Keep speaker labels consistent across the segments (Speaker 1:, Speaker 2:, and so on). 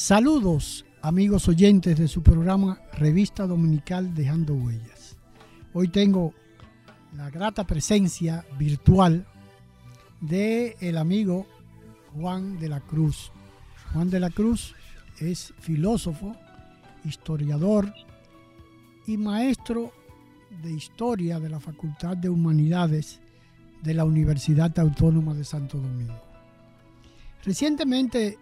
Speaker 1: Saludos amigos oyentes de su programa Revista Dominical Dejando Huellas. Hoy tengo la grata presencia virtual de el amigo Juan de la Cruz. Juan de la Cruz es filósofo, historiador y maestro de historia de la Facultad de Humanidades de la Universidad Autónoma de Santo Domingo. Recientemente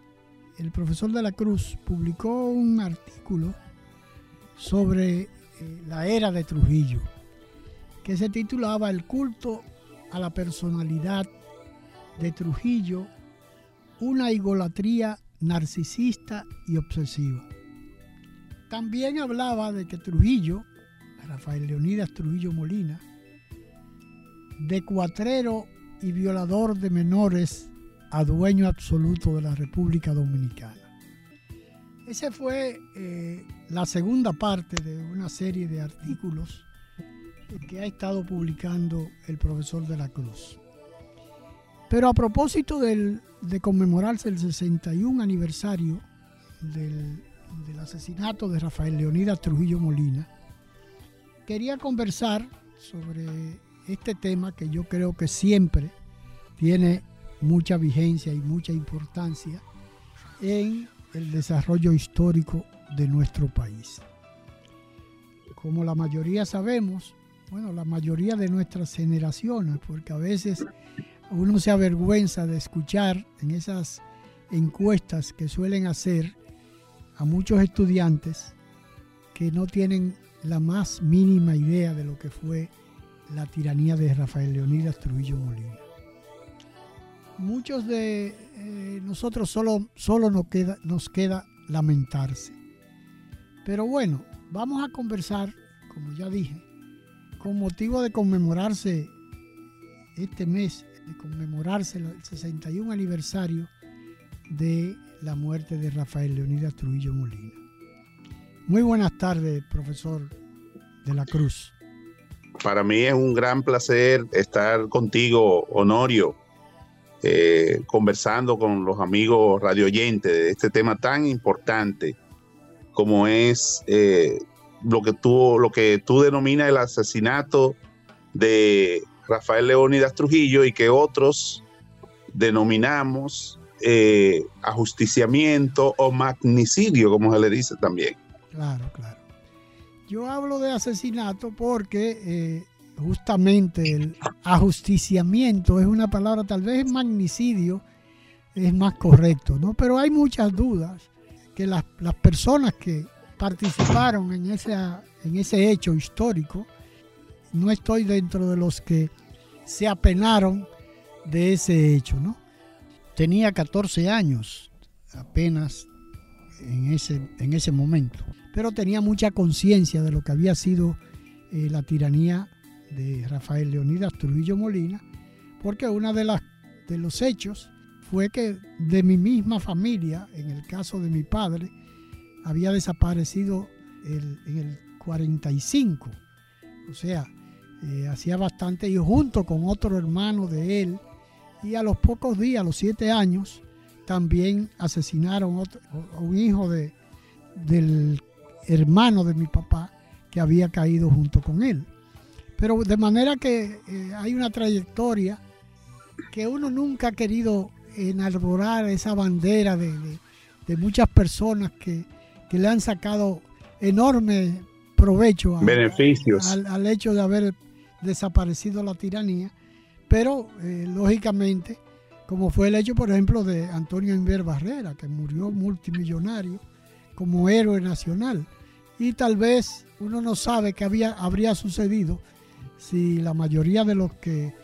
Speaker 1: el profesor de la Cruz publicó un artículo sobre eh, la era de Trujillo, que se titulaba El culto a la personalidad de Trujillo, una idolatría narcisista y obsesiva. También hablaba de que Trujillo, Rafael Leonidas Trujillo Molina, de cuatrero y violador de menores a dueño absoluto de la República Dominicana. Esa fue eh, la segunda parte de una serie de artículos que ha estado publicando el profesor de la Cruz. Pero a propósito del, de conmemorarse el 61 aniversario del, del asesinato de Rafael Leonidas Trujillo Molina, quería conversar sobre este tema que yo creo que siempre tiene mucha vigencia y mucha importancia en el desarrollo histórico de nuestro país. Como la mayoría sabemos, bueno, la mayoría de nuestras generaciones, porque a veces uno se avergüenza de escuchar en esas encuestas que suelen hacer a muchos estudiantes que no tienen la más mínima idea de lo que fue la tiranía de Rafael Leonidas Trujillo Molina muchos de eh, nosotros solo, solo nos, queda, nos queda lamentarse. Pero bueno, vamos a conversar, como ya dije, con motivo de conmemorarse este mes, de conmemorarse el 61 aniversario de la muerte de Rafael Leonidas Trujillo Molina. Muy buenas tardes, profesor de la Cruz.
Speaker 2: Para mí es un gran placer estar contigo, Honorio eh, conversando con los amigos radioyentes de este tema tan importante como es eh, lo, que tú, lo que tú denominas el asesinato de Rafael Leónidas Trujillo y que otros denominamos eh, ajusticiamiento o magnicidio, como se le dice también.
Speaker 1: Claro, claro. Yo hablo de asesinato porque justamente el ajusticiamiento es una palabra, tal vez magnicidio es más correcto, ¿no? Pero hay muchas dudas que las, personas que participaron en, en ese hecho histórico, no estoy dentro de los que se apenaron de ese hecho, ¿no? Tenía 14 años apenas en ese, en ese momento, pero tenía mucha conciencia de lo que había sido eh, la tiranía de Rafael Leonidas Trujillo Molina, porque uno de, de los hechos fue que de mi misma familia, en el caso de mi padre, había desaparecido en el 45. O sea, eh, hacía bastante y junto con otro hermano de él, y a los pocos días, a los siete años, también asesinaron a un hijo de, del hermano de mi papá que había caído junto con él. Pero de manera que eh, hay una trayectoria que uno nunca ha querido enarborar esa bandera de, muchas personas que, le han sacado enorme provecho
Speaker 2: beneficios
Speaker 1: al, hecho de haber desaparecido la tiranía, pero eh, lógicamente como fue el hecho, por ejemplo, de Antonio Inver Barrera, que murió multimillonario como héroe nacional. Y tal vez uno no sabe qué había, habría sucedido si la mayoría de los que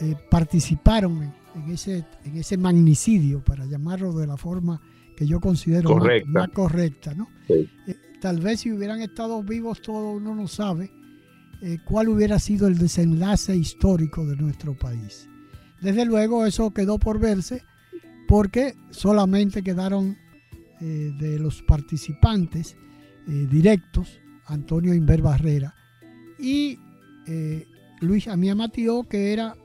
Speaker 1: eh, participaron en, ese, en ese magnicidio, para llamarlo de la forma que yo considero Más, correcta, ¿no? Eh, tal vez si hubieran estado vivos todos, uno no sabe eh, cuál hubiera sido el desenlace histórico de nuestro país. Desde luego eso quedó por verse porque solamente quedaron eh, de los participantes directos Antonio Inver Barrera y Luis Amía Matío que era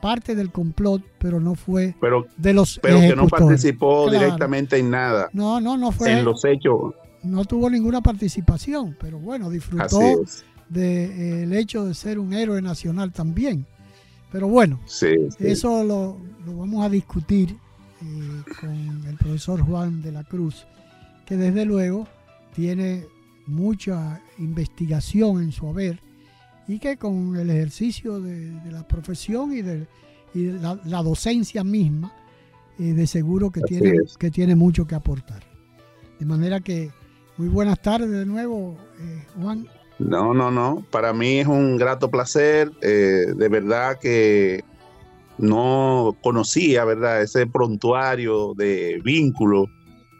Speaker 1: parte del complot, pero no fue de los
Speaker 2: Pero que no participó directamente en nada.
Speaker 1: No, no, no fue.
Speaker 2: En los hechos.
Speaker 1: No tuvo ninguna participación, pero bueno, disfrutó del hecho de ser un héroe nacional también. Pero bueno, eso lo, vamos a discutir eh, con el profesor Juan de la Cruz, que desde luego tiene mucha investigación en su haber y que con el ejercicio de, la profesión y de la, docencia misma, eh, de seguro que tiene, que tiene mucho que aportar. De manera que muy buenas tardes de nuevo, eh, Juan.
Speaker 2: No, no, no. Para mí es un grato placer. Eh, de verdad que no conocía, ¿verdad? Ese prontuario de vínculo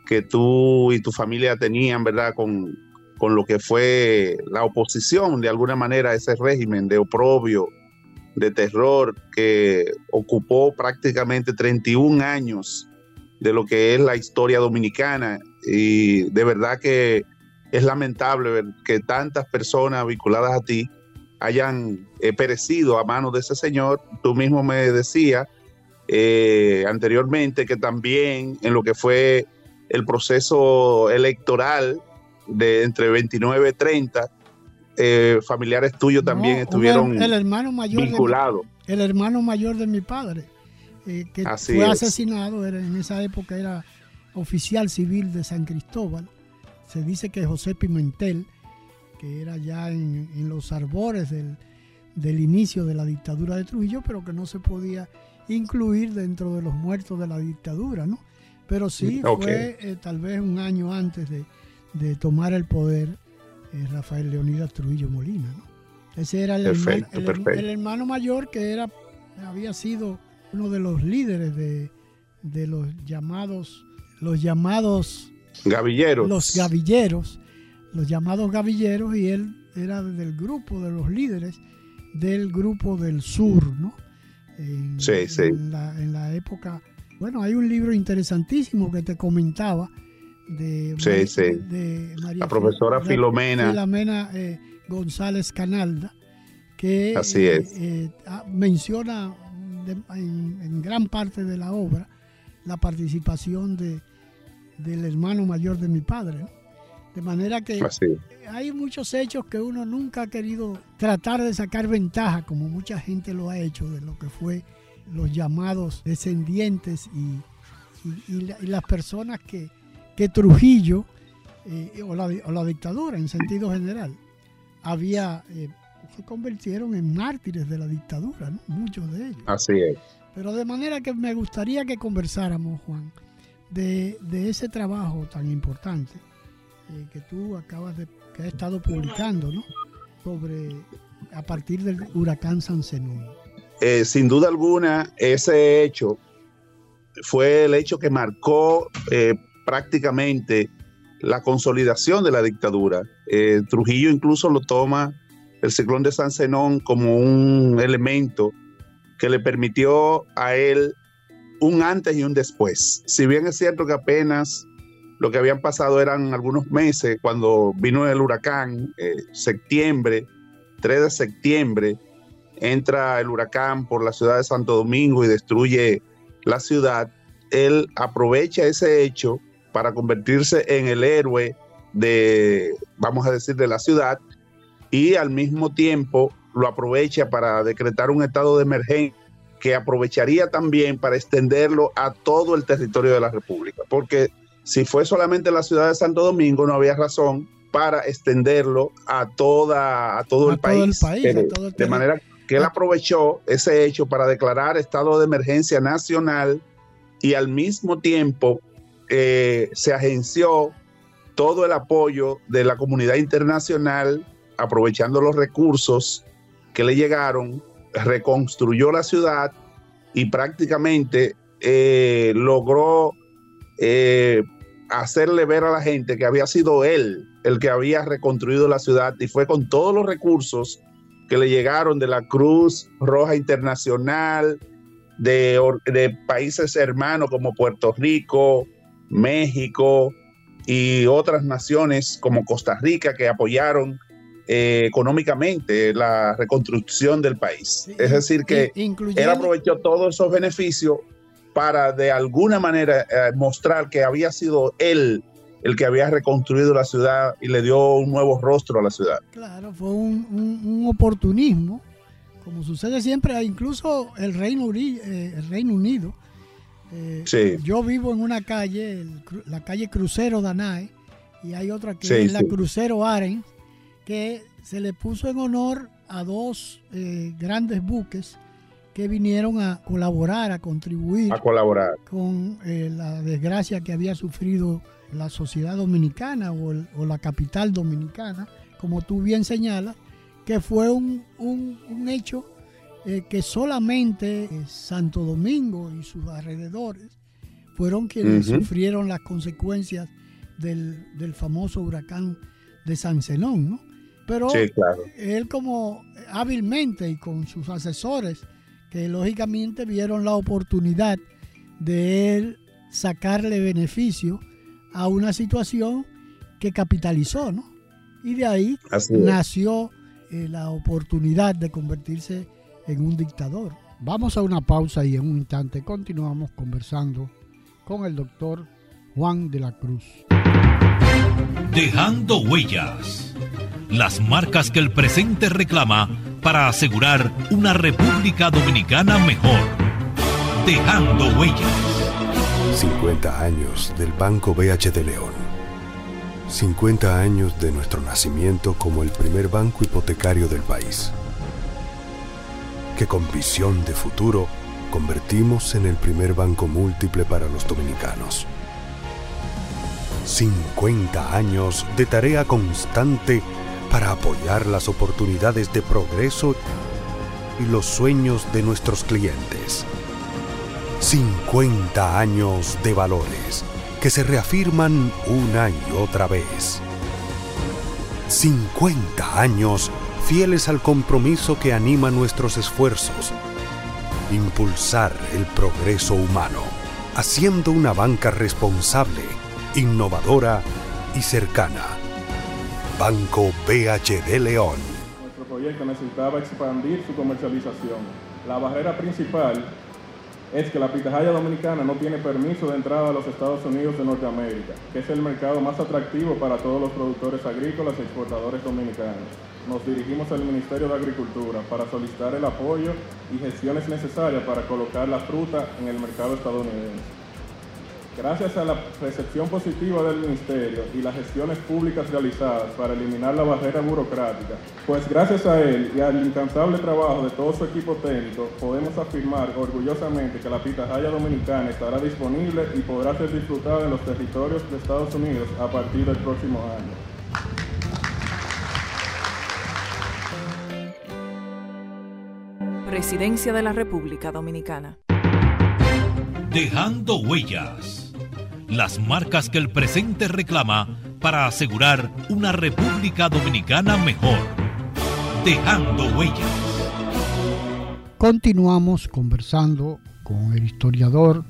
Speaker 2: que tú y tu familia tenían, ¿verdad? Con, con lo que fue la oposición, de alguna manera, a ese régimen de oprobio, de terror que ocupó prácticamente 31 años de lo que es la historia dominicana. Y de verdad que es lamentable ver que tantas personas vinculadas a ti hayan eh, perecido a manos de ese señor. Tú mismo me decías eh, anteriormente que también en lo que fue el proceso electoral de entre 29 y 30, eh, familiares tuyos también estuvieron
Speaker 1: el, hermano mayor
Speaker 2: vinculados.
Speaker 1: el hermano mayor de mi padre, que fue asesinado, en esa época era oficial civil de San Cristóbal se dice que José Pimentel, que era ya en, los arbores del, inicio de la dictadura de Trujillo, pero que no se podía incluir dentro de los muertos de la dictadura, ¿no? Pero sí fue eh, tal vez un año antes de, tomar el poder eh, Rafael Leonidas Trujillo Molina, ¿no? Ese era el, hermano, mayor que era, había sido uno de los líderes de, de los llamados, los llamados
Speaker 2: Gavilleros.
Speaker 1: Los gavilleros, los llamados gavilleros, y él era del grupo de los líderes del grupo del sur, ¿no?
Speaker 2: En, sí, sí.
Speaker 1: En la, época. Bueno, hay un libro interesantísimo que te comentaba de,
Speaker 2: sí, sí. la profesora Filomena.
Speaker 1: Filomena eh, González Canalda, que
Speaker 2: Así
Speaker 1: eh,
Speaker 2: es.
Speaker 1: Eh, ah, menciona en, en gran parte de la obra la participación de, del hermano mayor de mi padre. De manera que hay muchos hechos que uno nunca ha querido tratar de sacar ventaja, como mucha gente lo ha hecho, de lo que fue los llamados descendientes y, las personas que, que Trujillo, eh, o, la, dictadura en sentido general, había, eh, se convirtieron en mártires de la dictadura, muchos de ellos.
Speaker 2: Así es.
Speaker 1: Pero de manera que me gustaría que conversáramos, Juan, de, ese trabajo tan importante eh, que tú acabas de, que has estado publicando, ¿no? Sobre, a partir del huracán San
Speaker 2: Eh, sin duda alguna, ese hecho fue el hecho que marcó eh, prácticamente la consolidación de la dictadura. Eh, Trujillo incluso lo toma el ciclón de San Zenón como un elemento que le permitió a él un antes y un después. Si bien es cierto que apenas lo que habían pasado eran algunos meses cuando vino el huracán, eh, septiembre, 3 de septiembre, entra el huracán por la ciudad de Santo Domingo y destruye la ciudad, él aprovecha ese hecho para convertirse en el héroe de, vamos a decir, de la ciudad y al mismo tiempo lo aprovecha para decretar un estado de emergencia que aprovecharía también para extenderlo a todo el territorio de la República, porque si fue solamente la ciudad de Santo Domingo, no había razón para extenderlo a toda a todo, el, país,
Speaker 1: de,
Speaker 2: manera que él aprovechó ese hecho para declarar estado de emergencia nacional y al mismo tiempo eh, se agenció todo el apoyo de la comunidad internacional, aprovechando los recursos que le llegaron, reconstruyó la ciudad y prácticamente eh, logró eh, hacerle ver a la gente que había sido él el que había reconstruido la ciudad y fue con todos los recursos que le llegaron de la Cruz Roja Internacional, de, de países hermanos como Puerto Rico, México y otras naciones como Costa Rica que apoyaron eh, económicamente la reconstrucción del país. es decir, que él aprovechó todos esos beneficios para de alguna manera eh, mostrar que había sido él el que había reconstruido la ciudad y le dio un nuevo rostro a la ciudad.
Speaker 1: Claro, fue un, oportunismo, como sucede siempre, incluso el Reino, eh, el Reino Unido. Eh, yo vivo en una calle, la calle Crucero Danae, y hay otra que es la Crucero Aren, que se le puso en honor a dos grandes buques que vinieron a colaborar, a contribuir
Speaker 2: a colaborar.
Speaker 1: con eh, la desgracia que había sufrido la sociedad dominicana o, la capital dominicana, como tú bien señalas, que fue un, hecho eh, que solamente eh, Santo Domingo y sus alrededores fueron quienes sufrieron las consecuencias del, famoso huracán de San Zenón, ¿no? Pero él como hábilmente y con sus asesores que lógicamente vieron la oportunidad de él sacarle beneficio a una situación que capitalizó, ¿no? Y de ahí nació eh, la oportunidad de convertirse en un dictador. Vamos a una pausa y en un instante continuamos conversando con el doctor Juan de la Cruz.
Speaker 3: Dejando huellas. Las marcas que el presente reclama para asegurar una República Dominicana mejor. Dejando huellas.
Speaker 4: 50 años del Banco BH de León. 50 años de nuestro nacimiento como el primer banco hipotecario del país. Que con visión de futuro convertimos en el primer banco múltiple para los dominicanos. 50 años de tarea constante para apoyar las oportunidades de progreso y los sueños de nuestros clientes. 50 años de valores que se reafirman una y otra vez. 50 años fieles al compromiso que anima nuestros esfuerzos. Impulsar el progreso humano, haciendo una banca responsable, innovadora y cercana Banco BHD León.
Speaker 5: Nuestro proyecto necesitaba expandir su comercialización. La barrera principal es que la pitahaya dominicana no tiene permiso de entrada a los Estados Unidos de Norteamérica, que es el mercado más atractivo para todos los productores agrícolas y exportadores dominicanos. Nos dirigimos al Ministerio de Agricultura para solicitar el apoyo y gestiones necesarias para colocar la fruta en el mercado estadounidense. Gracias a la recepción positiva del Ministerio y las gestiones públicas realizadas para eliminar la barrera burocrática, pues gracias a él y al incansable trabajo de todo su equipo técnico, podemos afirmar orgullosamente que la pitahaya dominicana estará disponible y podrá ser disfrutada en los territorios de Estados Unidos a partir del próximo año.
Speaker 6: Presidencia de la República Dominicana.
Speaker 3: Dejando huellas las marcas que el presente reclama para asegurar una República Dominicana mejor. Dejando huellas.
Speaker 1: Continuamos conversando con el historiador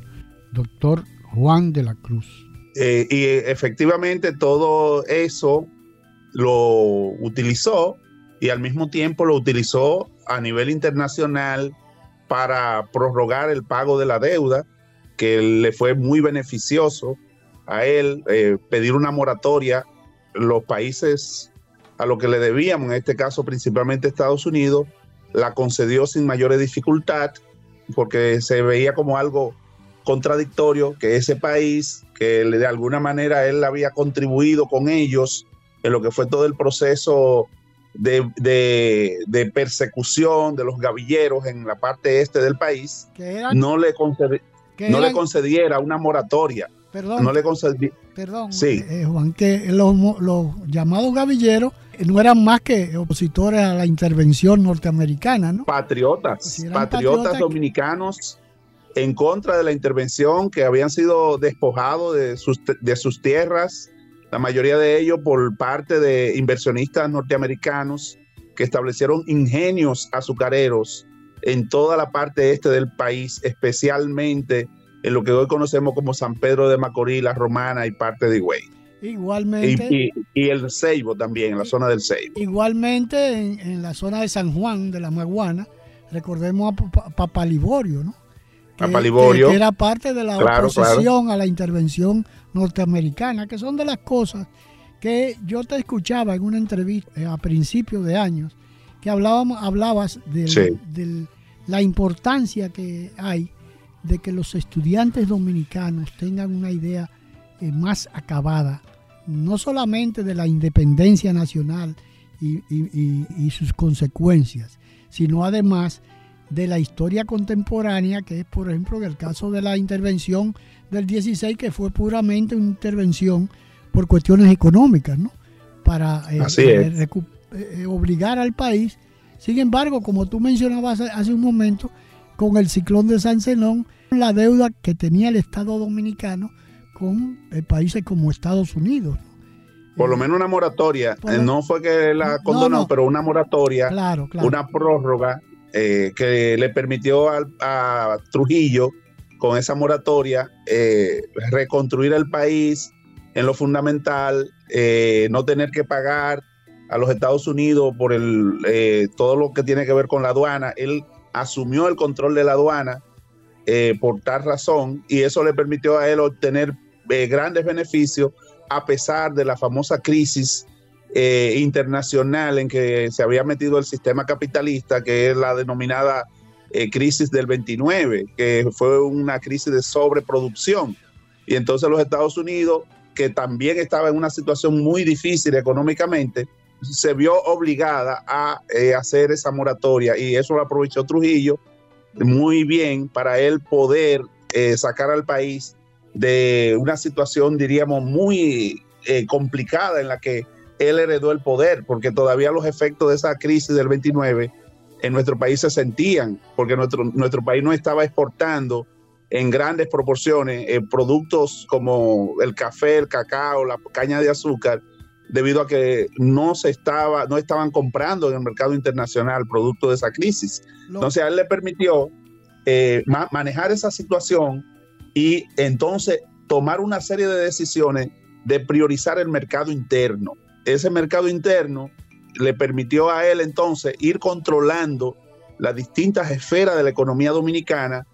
Speaker 1: doctor Juan de la Cruz.
Speaker 2: Eh, y efectivamente todo eso lo utilizó y al mismo tiempo lo utilizó a nivel internacional para prorrogar el pago de la deuda que le fue muy beneficioso a él eh, pedir una moratoria. Los países a lo que le debíamos, en este caso principalmente Estados Unidos, la concedió sin mayores dificultad porque se veía como algo contradictorio que ese país, que de alguna manera él había contribuido con ellos en lo que fue todo el proceso de, persecución de los gavilleros en la parte este del país, no, le, no le concediera una moratoria.
Speaker 1: Perdón.
Speaker 2: No le
Speaker 1: Perdón, sí. Eh, Juan, que los, los llamados gavilleros no eran más que opositores a la intervención norteamericana, ¿no?
Speaker 2: Patriotas, patriotas, dominicanos en contra de la intervención que habían sido despojados de sus, de sus tierras la mayoría de ellos por parte de inversionistas norteamericanos que establecieron ingenios azucareros en toda la parte este del país, especialmente en lo que hoy conocemos como San Pedro de Macorís, La Romana y parte de Higüey.
Speaker 1: Igualmente.
Speaker 2: Y, el Ceibo también, en la zona del Ceibo.
Speaker 1: Igualmente en, la zona de San Juan, de la Maguana, recordemos a Papaliborio, ¿no?
Speaker 2: Que,
Speaker 1: era parte de la oposición a la intervención norteamericana, que son de las cosas que yo te escuchaba en una entrevista eh, a principios de años, que hablábamos, hablabas de la importancia que hay de que los estudiantes dominicanos tengan una idea eh, más acabada, no solamente de la independencia nacional y, y sus consecuencias, sino además de la historia contemporánea, que es por ejemplo el caso de la intervención del 16, que fue puramente una intervención por cuestiones económicas, ¿no? Para eh, eh, eh, obligar al país. Sin embargo, como tú mencionabas hace un momento, con el ciclón de San Zenón, la deuda que tenía el Estado dominicano con países como Estados Unidos.
Speaker 2: Por lo menos una moratoria, no fue que la condonó, pero una moratoria,
Speaker 1: claro,
Speaker 2: una prórroga que le permitió a Trujillo con esa moratoria, eh, reconstruir el país en lo fundamental, eh, no tener que pagar a los Estados Unidos por el, eh, todo lo que tiene que ver con la aduana. Él asumió el control de la aduana por tal razón y eso le permitió a él obtener grandes beneficios a pesar de la famosa crisis internacional en que se había metido el sistema capitalista, que es la denominada eh, crisis del 29, que fue una crisis de sobreproducción. Y entonces los Estados Unidos, que también estaba en una situación muy difícil económicamente, se vio obligada a eh, hacer esa moratoria y eso lo aprovechó Trujillo muy bien para él poder eh, sacar al país de una situación, diríamos, muy complicada en la que él heredó el poder, porque todavía los efectos de esa crisis del 29 en nuestro país se sentían, porque nuestro, nuestro país no estaba exportando en grandes proporciones eh, productos como el café, el cacao, la caña de azúcar, debido a que no se estaba, no estaban comprando en el mercado internacional producto de esa crisis. Entonces a él le permitió eh, manejar esa situación y entonces tomar una serie de decisiones de priorizar el mercado interno. Ese mercado interno le permitió a él entonces ir controlando las distintas esferas de la economía dominicana,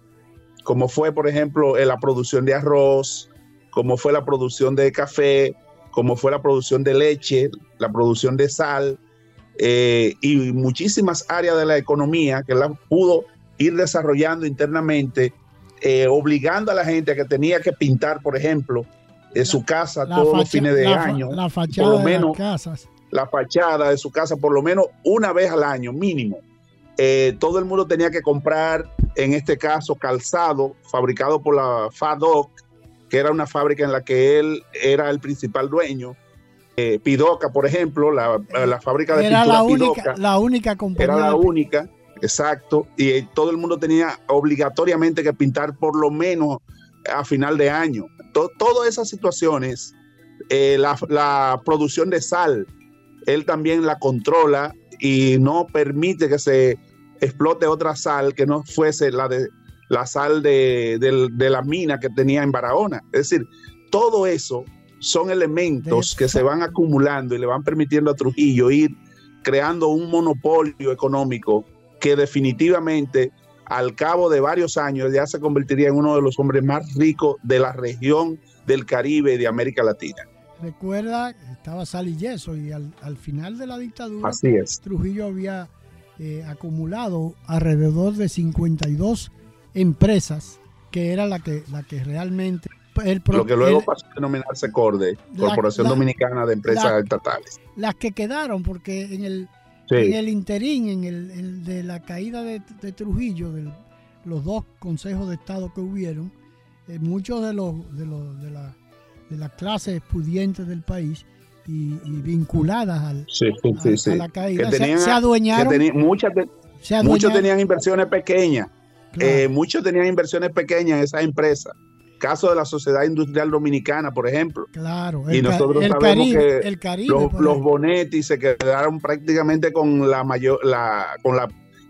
Speaker 2: como fue, por ejemplo, la producción de arroz, como fue la producción de café, como fue la producción de leche, la producción de sal eh, y muchísimas áreas de la economía que la pudo ir desarrollando internamente, eh, obligando a la gente a que tenía que pintar, por ejemplo, en su casa todos los fines de año,
Speaker 1: la fachada por lo menos, de las casas
Speaker 2: la fachada de su casa por lo menos una vez al año, mínimo. Eh, todo el mundo tenía que comprar, en este caso, calzado fabricado por la FADOC, que era una fábrica en la que él era el principal dueño. Eh, Pidoca, por ejemplo, la, fábrica de
Speaker 1: era la única, la única
Speaker 2: compañía. Era la única, exacto. Y eh, todo el mundo tenía obligatoriamente que pintar por lo menos a final de año. Todas esas situaciones, la, la producción de sal, él también la controla y no permite que se explote otra sal que no fuese la de la sal de, la mina que tenía en Barahona. Es decir, todo eso son elementos que se van acumulando y le van permitiendo a Trujillo ir creando un monopolio económico que definitivamente al cabo de varios años ya se convertiría en uno de los hombres más ricos de la región del Caribe y de América Latina.
Speaker 1: Recuerda, estaba Sal y Yeso y al, final de la dictadura Trujillo había eh, acumulado alrededor de 52 empresas que era la que, la que realmente...
Speaker 2: Lo que luego pasó a denominarse CORDE, Corporación Dominicana de Empresas Estatales.
Speaker 1: Las que quedaron, porque en el, En el interín, en el, de la caída de, Trujillo, de los dos consejos de Estado que hubieron, eh, muchos de los, de, los de, la, de las clases pudientes del país y, vinculadas al, a, la caída se, adueñaron.
Speaker 2: muchas muchos tenían inversiones pequeñas. Eh, muchos tenían inversiones pequeñas en esas empresas caso de la Sociedad Industrial Dominicana, por ejemplo.
Speaker 1: Claro.
Speaker 2: y nosotros sabemos que los, Bonetti se quedaron prácticamente con la mayor, la, con la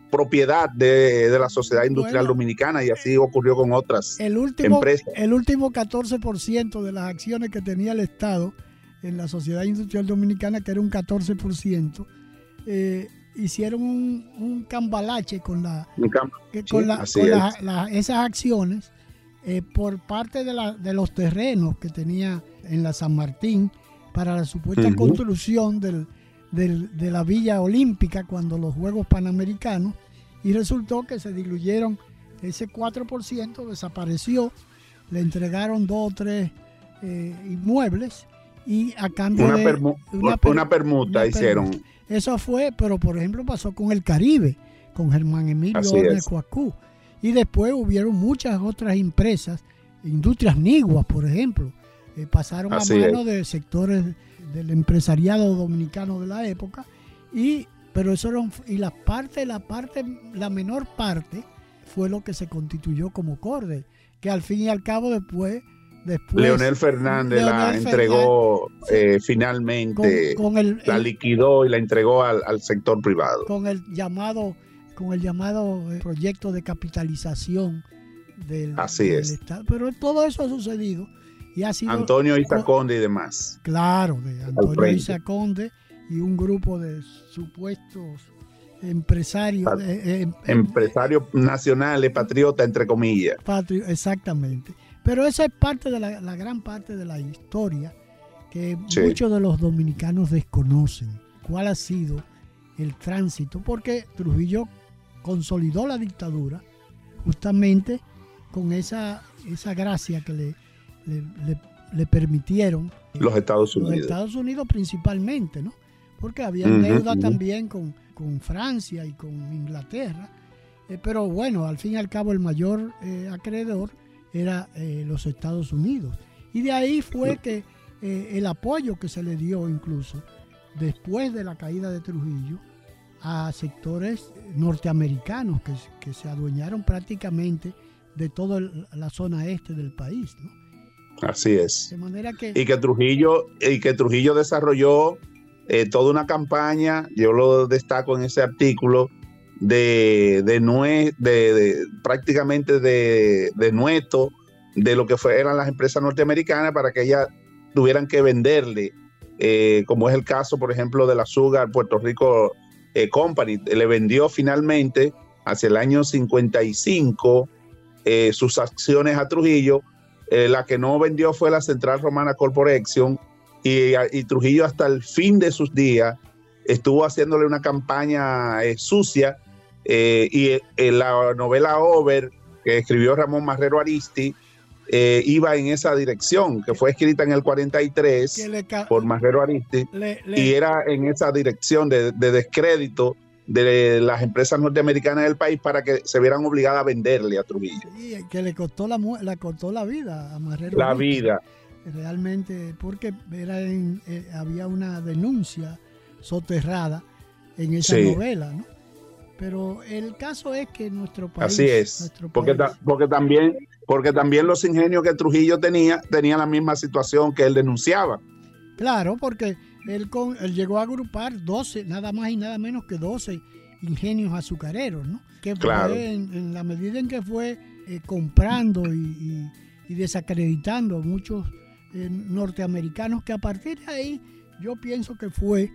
Speaker 2: propiedad de, la Sociedad Industrial Dominicana y así ocurrió con otras
Speaker 1: el último, empresas. El último 14% de las acciones que tenía el Estado en la Sociedad Industrial Dominicana, que era un 14%, eh, hicieron un, cambalache con, la, con, esas acciones eh, por parte de, la, de, los terrenos que tenía en la San Martín para la supuesta construcción del, de la Villa Olímpica cuando los Juegos Panamericanos y resultó que se diluyeron ese 4%, desapareció, le entregaron dos o tres eh, inmuebles y a cambio
Speaker 2: una
Speaker 1: de
Speaker 2: una, permuta hicieron.
Speaker 1: Eso fue, pero por ejemplo pasó con el Caribe, con Germán Emilio de Coacú. Y después hubieron muchas otras empresas, industrias niguas, por ejemplo, eh, pasaron a manos de sectores del empresariado dominicano de la época. Y, pero eso y la parte, la parte, la menor parte fue lo que se constituyó como Corde, que al fin y al cabo después Después,
Speaker 2: Leonel Fernández la entregó eh, finalmente, la liquidó y la entregó al, al, sector privado.
Speaker 1: Con el llamado con el llamado eh, proyecto de capitalización del,
Speaker 2: Así es.
Speaker 1: Estado. Pero todo eso ha sucedido y ha sido...
Speaker 2: Antonio Isaconde y demás.
Speaker 1: Claro, de Antonio Isaconde y un grupo de supuestos empresarios.
Speaker 2: Eh, em, empresarios nacionales, patriotas, entre comillas.
Speaker 1: exactamente. Pero esa es parte de la, gran parte de la historia que muchos de los dominicanos desconocen. ¿Cuál ha sido el tránsito? Porque Trujillo consolidó la dictadura justamente con esa, esa gracia que le, le, permitieron
Speaker 2: los Estados Unidos.
Speaker 1: Los Estados Unidos principalmente, ¿no? Porque había deuda también con, Francia y con Inglaterra. Eh, pero bueno, al fin y al cabo el mayor eh, acreedor era eh, los Estados Unidos. Y de ahí fue que el apoyo que se le dio incluso después de la caída de Trujillo a sectores norteamericanos que, se adueñaron prácticamente de toda la zona este del país.
Speaker 2: Así es. De manera que... Y que Trujillo, y que Trujillo desarrolló eh, toda una campaña, yo lo destaco en ese artículo, de, de, de, prácticamente de, de nueto de lo que fue, eran las empresas norteamericanas para que ellas tuvieran que venderle, eh, como es el caso, por ejemplo, del azúcar Puerto Rico eh, Company le vendió finalmente hacia el año 55 eh, sus acciones a Trujillo. Eh, la que no vendió fue la Central Romana Corporation y, Trujillo hasta el fin de sus días estuvo haciéndole una campaña sucia y la novela Over que escribió Ramón Marrero Aristi eh, iba en esa dirección, que fue escrita en el 43 por Marrero Aristi, y era en esa dirección de, descrédito de las empresas norteamericanas del país para que se vieran obligadas a venderle a Trujillo.
Speaker 1: que le costó la, la costó la vida a Marrero.
Speaker 2: La vida.
Speaker 1: Realmente, porque era en, eh, había una denuncia soterrada en esa novela, ¿no? Pero el caso es que nuestro país.
Speaker 2: Así es. porque, porque, también, porque también los ingenios que Trujillo tenía tenían la misma situación que él denunciaba.
Speaker 1: Claro, porque él, con, él llegó a agrupar 12, nada más y nada menos que 12 ingenios azucareros, ¿no? Que claro. en, la medida en que fue eh, comprando y, desacreditando a muchos eh, norteamericanos, que a partir de ahí yo pienso que fue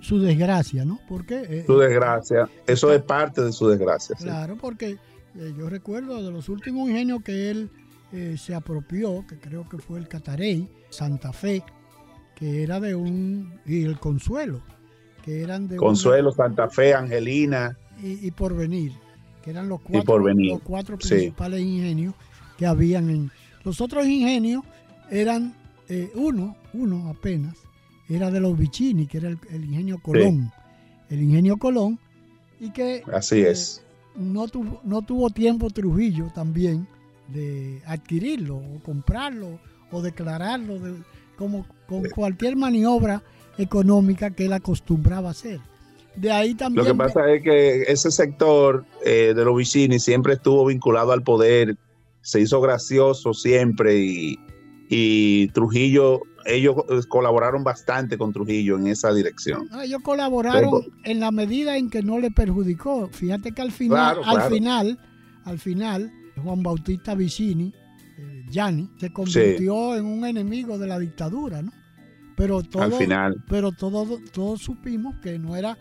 Speaker 1: su desgracia, ¿no? Porque...
Speaker 2: Eh, su desgracia, eso es parte de su desgracia.
Speaker 1: Claro, porque eh, yo recuerdo de los últimos ingenios que él eh, se apropió, que creo que fue el Catarey, Santa Fe, que era de un... y el Consuelo, que eran de...
Speaker 2: Consuelo, Santa Fe, Angelina.
Speaker 1: Y, Porvenir, que eran los cuatro, los cuatro principales ingenios que habían en... Los otros ingenios eran uno, uno apenas, era de los Vicini, que era el, ingenio Colón. el ingenio Colón, y que
Speaker 2: Así
Speaker 1: eh,
Speaker 2: es.
Speaker 1: No, tuvo, no tuvo tiempo Trujillo también de adquirirlo o comprarlo o declararlo de- como con cualquier maniobra económica que él acostumbraba a hacer. De ahí
Speaker 2: Lo
Speaker 1: también
Speaker 2: que pasa es que ese sector eh, de los Vicini siempre estuvo vinculado al poder, se hizo gracioso siempre y, y Trujillo, ellos eh, colaboraron bastante con Trujillo en esa dirección.
Speaker 1: No, ellos colaboraron
Speaker 2: Pero-
Speaker 1: en la medida en que no le perjudicó. Fíjate que al final,
Speaker 2: Claro,
Speaker 1: al
Speaker 2: claro.
Speaker 1: final, al final, Juan Bautista Vicini, eh, Gianni, se convirtió en un enemigo de la dictadura, ¿no? Pero todo,
Speaker 2: Al final,
Speaker 1: pero todos todos supimos que no era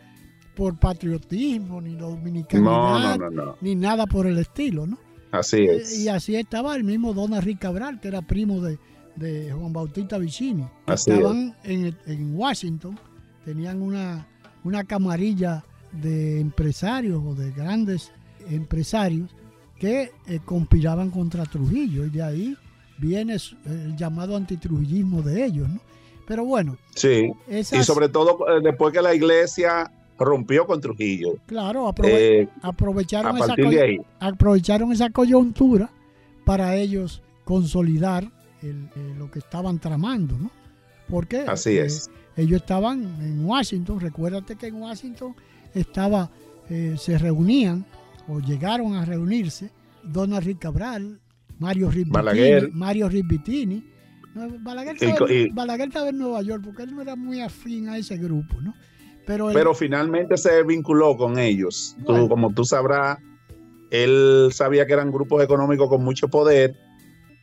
Speaker 1: por patriotismo, ni dominicanidad,
Speaker 2: no, no,
Speaker 1: ni nada por el estilo, ¿no?
Speaker 2: Así
Speaker 1: Eh,
Speaker 2: es.
Speaker 1: Y así estaba el mismo Don Henrique Cabral, que era primo de, de Juan Bautista Vicini.
Speaker 2: Así
Speaker 1: Estaban en, en Washington, tenían una, una camarilla de empresarios o de grandes empresarios que eh, conspiraban contra Trujillo y de ahí viene el llamado antitrujillismo de ellos, ¿no? Pero bueno,
Speaker 2: Sí.
Speaker 1: esas,
Speaker 2: Y sobre todo eh, después que la iglesia rompió con Trujillo.
Speaker 1: claro, aprove-
Speaker 2: Eh,
Speaker 1: aprovecharon esa aprovecharon esa coyuntura para ellos consolidar el- eh, lo que estaban tramando, ¿no? Porque
Speaker 2: así
Speaker 1: eh,
Speaker 2: es.
Speaker 1: ellos estaban en Washington, recuérdate que en Washington estaba, eh, se reunían o llegaron a reunirse Donald Rick Cabral, Mario
Speaker 2: Balaguer.
Speaker 1: Mario Rivitini. No, Balaguer, estaba,
Speaker 2: co- y-
Speaker 1: Balaguer estaba en Nueva York porque él no era muy afín a ese grupo, ¿no? Pero, él-
Speaker 2: Pero finalmente se vinculó con ellos. Tú,
Speaker 1: Bueno.
Speaker 2: como tú sabrás, él sabía que eran grupos económicos con mucho poder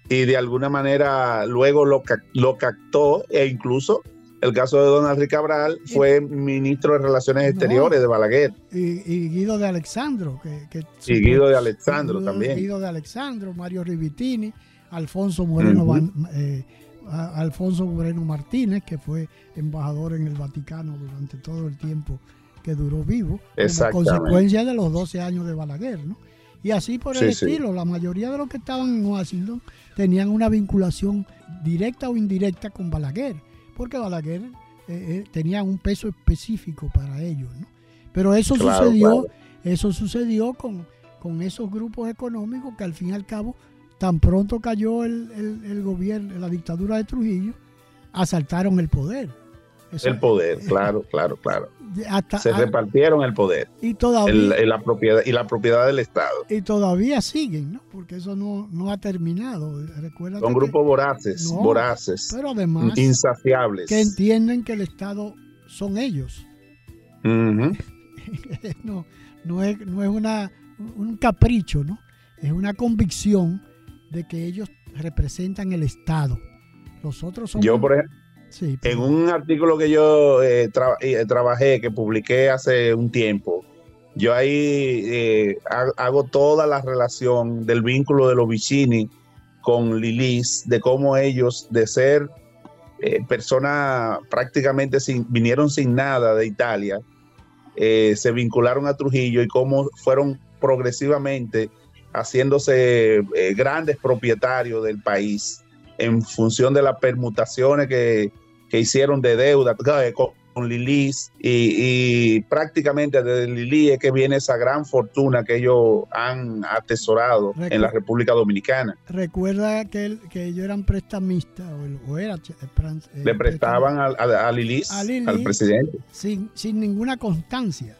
Speaker 2: y de alguna manera luego lo, lo captó e incluso el caso de Donald Rick Cabral fue ministro de Relaciones
Speaker 1: No.
Speaker 2: Exteriores de Balaguer
Speaker 1: y, y Guido de Alexandro, que, que
Speaker 2: y Guido de Alexandro
Speaker 1: Guido-
Speaker 2: también.
Speaker 1: Guido de Alexandro, Mario Rivitini, Alfonso Moreno, eh, Alfonso Moreno Martínez, que fue embajador en el Vaticano durante todo el tiempo que duró vivo, como consecuencia de los 12 años de Balaguer, ¿no? Y así por el
Speaker 2: Sí, sí.
Speaker 1: estilo, la mayoría de los que estaban en Washington tenían una vinculación directa o indirecta con Balaguer, porque Balaguer eh, eh, tenía un peso específico para ellos, ¿no? Pero eso
Speaker 2: Claro,
Speaker 1: sucedió,
Speaker 2: claro.
Speaker 1: eso sucedió con, con esos grupos económicos que al fin y al cabo, tan pronto cayó el, el- el gobierno, la dictadura de Trujillo, asaltaron el poder. Eso-
Speaker 2: El poder, claro, claro, claro.
Speaker 1: hasta-
Speaker 2: Se repartieron el poder
Speaker 1: y todavía
Speaker 2: el- el- la propiedad, y la propiedad del Estado.
Speaker 1: y todavía siguen, ¿no? Porque eso no, no ha terminado. Recuerda
Speaker 2: Son grupos voraces,
Speaker 1: No,
Speaker 2: voraces,
Speaker 1: pero además
Speaker 2: insaciables.
Speaker 1: que entienden que el Estado son ellos. No, no es, no es una, un capricho, ¿no? Es una convicción de que ellos representan el Estado. Los otros son...
Speaker 2: Yo, por ejemplo, En un artículo que yo eh, eh, trabajé, que publiqué hace un tiempo, yo ahí eh, ha- hago toda la relación del vínculo de los Vicini con Lilis, de cómo ellos, de ser personas prácticamente vinieron sin nada de Italia, se vincularon a Trujillo y cómo fueron progresivamente haciéndose grandes propietarios del país en función de las permutaciones que, que hicieron de deuda con, Lilis y, y prácticamente de Lili es que viene esa gran fortuna que ellos han atesorado
Speaker 1: Recu-
Speaker 2: en la República Dominicana.
Speaker 1: Recuerda que, el- que ellos eran prestamistas o, o era eh, eh,
Speaker 2: Le prestaban a, a- a Lilis,
Speaker 1: A Lilis.
Speaker 2: al presidente.
Speaker 1: sin, sin ninguna constancia,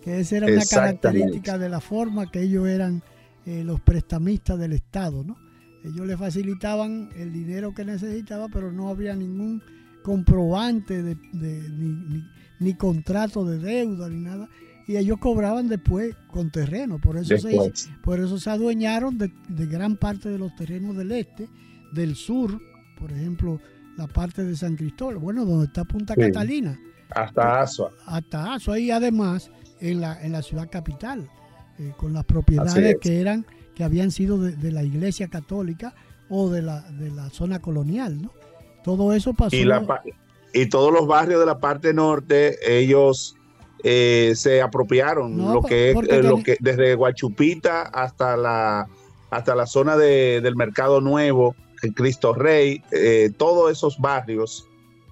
Speaker 1: que esa era una característica de la forma que ellos eran eh, los prestamistas del Estado, ¿no? Ellos le facilitaban el dinero que necesitaba, pero no había ningún comprobante de, de- ni, ni- ni contrato de deuda ni nada, y ellos cobraban después con terreno, por eso se por eso se adueñaron de, de gran parte de los terrenos del este, del sur, por ejemplo, la parte de San Cristóbal, bueno, donde está Punta
Speaker 2: Sí.
Speaker 1: Catalina,
Speaker 2: Hasta Asua.
Speaker 1: hasta Azo, y además en la, en la ciudad capital, eh, con las propiedades
Speaker 2: es.
Speaker 1: que eran, que habían sido de, de la iglesia católica o de la, de la zona colonial, ¿no? Todo eso pasó.
Speaker 2: y, la, y todos los barrios de la parte norte, ellos eh, se apropiaron
Speaker 1: No,
Speaker 2: lo que es eh, lo que desde Guachupita hasta la hasta la zona de- del Mercado Nuevo, el Cristo Rey, eh, todos esos barrios,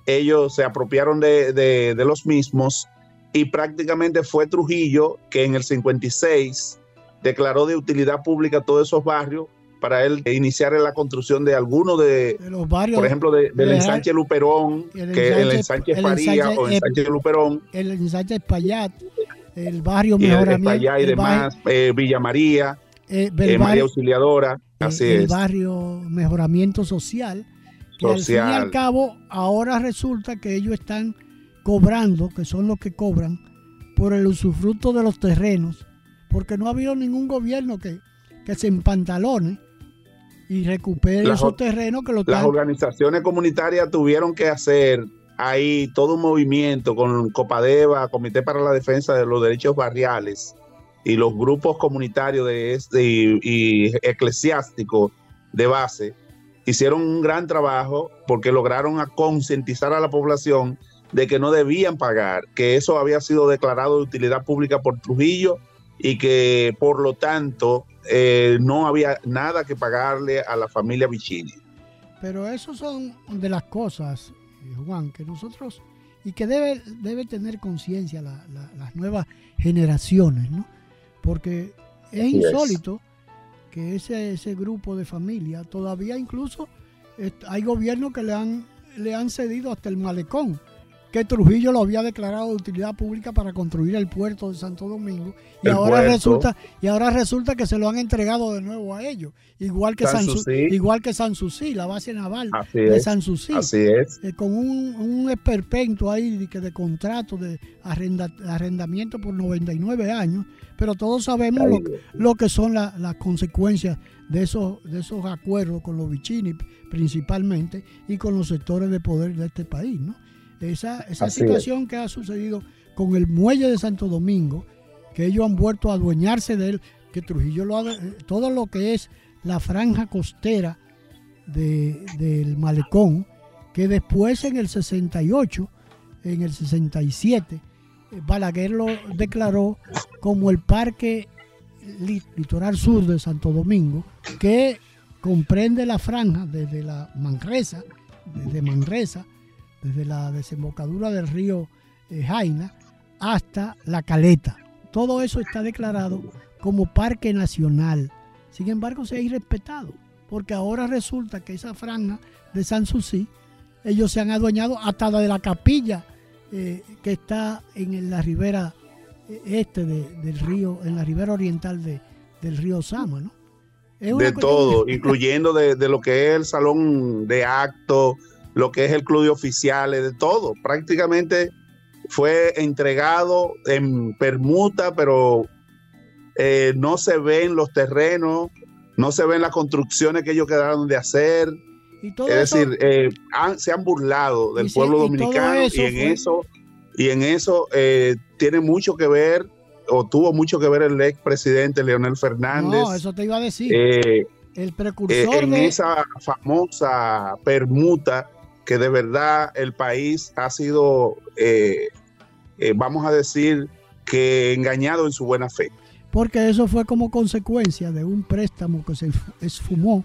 Speaker 2: ellos se apropiaron de, de- de los mismos y prácticamente fue Trujillo que en el 56 declaró de utilidad pública todos esos barrios para él iniciar la construcción de algunos de,
Speaker 1: los barrios.
Speaker 2: Por ejemplo, del ensanche Luperón, que el ensanche Faría o el ensanche Luperón.
Speaker 1: El ensanche Payat, el barrio Mejoramiento.
Speaker 2: y demás, eh, Villa María, eh, eh, María Auxiliadora, así
Speaker 1: el barrio Mejoramiento Social. Que al fin y al cabo, ahora resulta que ellos están cobrando, que son los que cobran, por el usufructo de los terrenos, porque no ha habido ningún gobierno que, que se empantalone y recupere esos terrenos que lo
Speaker 2: Las organizaciones comunitarias tuvieron que hacer ahí todo un movimiento con Copadeva, Comité para la Defensa de los Derechos Barriales y los grupos comunitarios de este y, eclesiásticos de base hicieron un gran trabajo porque lograron concientizar a la población de que no debían pagar, que eso había sido declarado de utilidad pública por Trujillo y que por lo tanto eh, no había nada que pagarle a la familia Vicini.
Speaker 1: Pero eso son de las cosas, eh, Juan, que nosotros, y que debe, debe tener conciencia las nuevas generaciones, ¿no? Porque es insólito que ese, ese grupo de familia, todavía incluso hay gobiernos que le han, le han cedido hasta el malecón que Trujillo lo había declarado de utilidad pública para construir el puerto de Santo Domingo. Y ahora resulta y ahora resulta que se lo han entregado de nuevo a ellos. Igual que San, igual que Sanssouci la base naval de Sanssouci
Speaker 2: así es.
Speaker 1: Eh, con un, un esperpento ahí de, de contrato de arrendamiento por 99 años. Pero todos sabemos lo, que son las consecuencias de esos de esos acuerdos con los Vicini principalmente y con los sectores de poder de este país no esa, esa situación que ha sucedido con el muelle de Santo Domingo, que ellos han vuelto a adueñarse de él, que Trujillo lo ha, eh, todo lo que es la franja costera del malecón, que después en el 68, en el 67, eh, Balaguer lo declaró como el parque litoral sur de Santo Domingo, que comprende la franja desde la Manresa, desde Manresa desde la desembocadura del río eh, Jaina hasta la Caleta. Todo eso está declarado como parque nacional. Sin embargo, se ha irrespetado, porque ahora resulta que esa franja de Sanssouci, ellos se han adueñado hasta de la capilla eh, que está en la ribera eh, este del río, en la ribera oriental del río Sama, ¿no?
Speaker 2: de todo, incluyendo de, de, lo que es el salón de actos, lo que es el club de oficiales, de todo. Prácticamente fue entregado en permuta, pero eh, no se ven los terrenos, no se ven las construcciones que ellos quedaron de hacer. es decir, eh, se han burlado del pueblo dominicano y, en eso y en eso eh, tiene mucho que ver o tuvo mucho que ver el expresidente Leonel Fernández. No,
Speaker 1: eso te iba a decir. el precursor
Speaker 2: en esa famosa permuta que de verdad el país ha sido, eh, eh, vamos a decir, que engañado en su buena fe.
Speaker 1: Porque eso fue como consecuencia de un préstamo que se esfumó,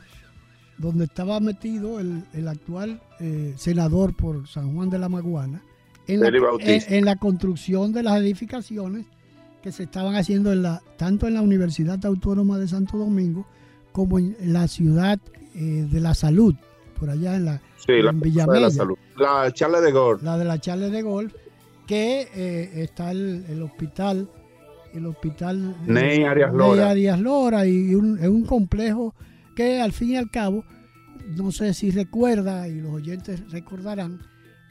Speaker 1: donde estaba metido el, actual eh, senador por San Juan de la Maguana, en la, en, la, construcción de las edificaciones que se estaban haciendo en la, tanto en la Universidad Autónoma de Santo Domingo como en la ciudad de la salud, por allá en la,
Speaker 2: la, La Charle de Golf.
Speaker 1: La de la Charle de Golf, que eh, está el, hospital, el hospital
Speaker 2: Ney Arias Lora.
Speaker 1: Arias Lora y un, es un complejo que al fin y al cabo, no sé si recuerda y los oyentes recordarán,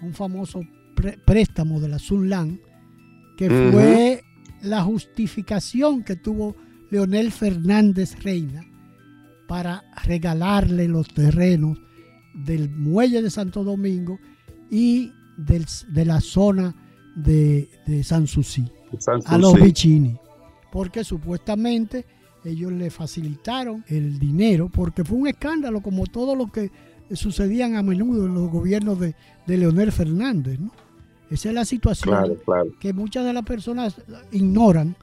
Speaker 1: un famoso préstamo de la Sunlan, que fue la justificación que tuvo Leonel Fernández Reina para regalarle los terrenos del muelle de Santo Domingo y de la zona de, de Sanssouci, a los Vicini, porque supuestamente ellos le facilitaron el dinero, porque fue un escándalo como todo lo que sucedían a menudo en los gobiernos de, Leonel Fernández. ¿no? Esa es la situación que muchas de las personas ignoran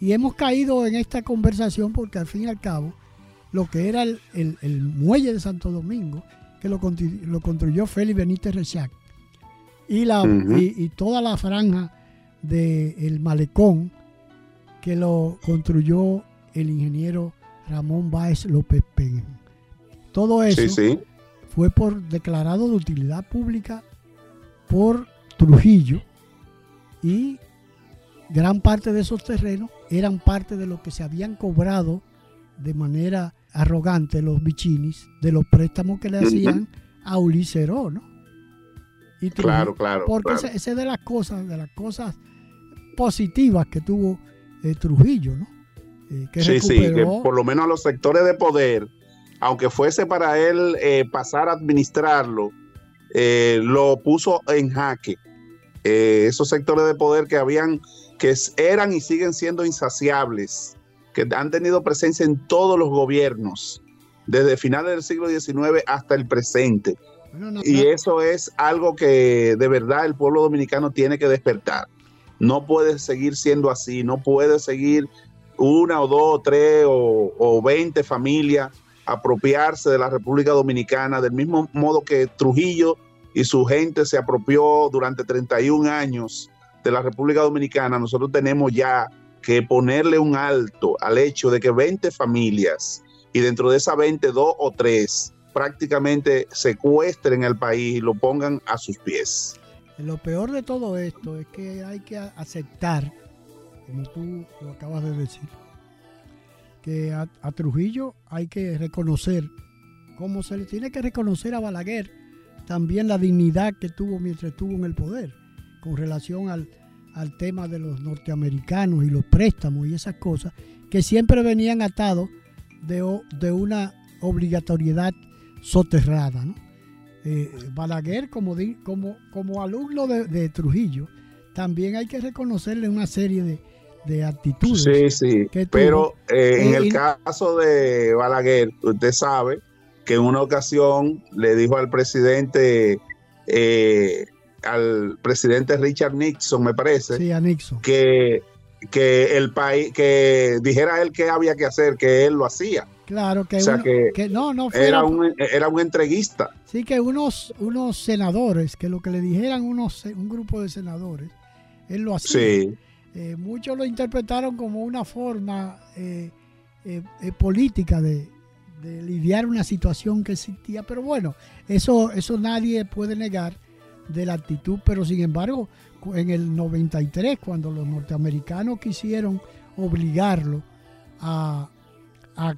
Speaker 1: y hemos caído en esta conversación porque al fin y al cabo lo que era el, el muelle de Santo Domingo que lo, construyó Félix Benítez Rechac. Y, la, y, toda la franja del malecón que lo construyó el ingeniero Ramón Báez López Pérez. Todo eso fue por declarado de utilidad pública por Trujillo y gran parte de esos terrenos eran parte de lo que se habían cobrado de manera arrogante los bichinis de los préstamos que le hacían a Ulises ¿no?
Speaker 2: Y claro, claro.
Speaker 1: Porque
Speaker 2: esa
Speaker 1: es de las cosas, de las cosas positivas que tuvo eh, Trujillo, ¿no?
Speaker 2: Eh, sí, sí, que por lo menos a los sectores de poder, aunque fuese para él eh, pasar a administrarlo, lo puso en jaque. esos sectores de poder que habían, que eran y siguen siendo insaciables, que han tenido presencia en todos los gobiernos, desde finales del siglo XIX hasta el presente. y eso es algo que de verdad el pueblo dominicano tiene que despertar. No puede seguir siendo así, no puede seguir una o dos o tres o, veinte familias apropiarse de la República Dominicana, del mismo modo que Trujillo y su gente se apropió durante 31 años de la República Dominicana, nosotros tenemos ya que ponerle un alto al hecho de que 20 familias y dentro de esas 20, dos o tres prácticamente secuestren el país y lo pongan a sus pies.
Speaker 1: Lo peor de todo esto es que hay que aceptar, como tú lo acabas de decir, que a, Trujillo hay que reconocer, como se le tiene que reconocer a Balaguer, también la dignidad que tuvo mientras estuvo en el poder, con relación al, al tema de los norteamericanos y los préstamos y esas cosas, que siempre venían atados de, de una obligatoriedad soterrada. ¿no? Eh, Balaguer, como, como, como alumno de, Trujillo, también hay que reconocerle una serie de, de actitudes.
Speaker 2: Sí, sí, pero eh, en eh, el caso de Balaguer, usted sabe que en una ocasión le dijo al presidente al presidente Richard Nixon, me parece, que, que el país, que dijera él qué había que hacer, que él lo hacía.
Speaker 1: Claro, que, no, no
Speaker 2: era, un, era un entreguista.
Speaker 1: Sí, que unos, unos senadores, que lo que le dijeran unos, un grupo de senadores, él lo hacía. Sí. Eh, muchos lo interpretaron como una forma eh, eh, política de, de lidiar una situación que existía, pero bueno, eso, eso nadie puede negar de la actitud, pero sin embargo, en el 93, cuando los norteamericanos quisieron obligarlo a,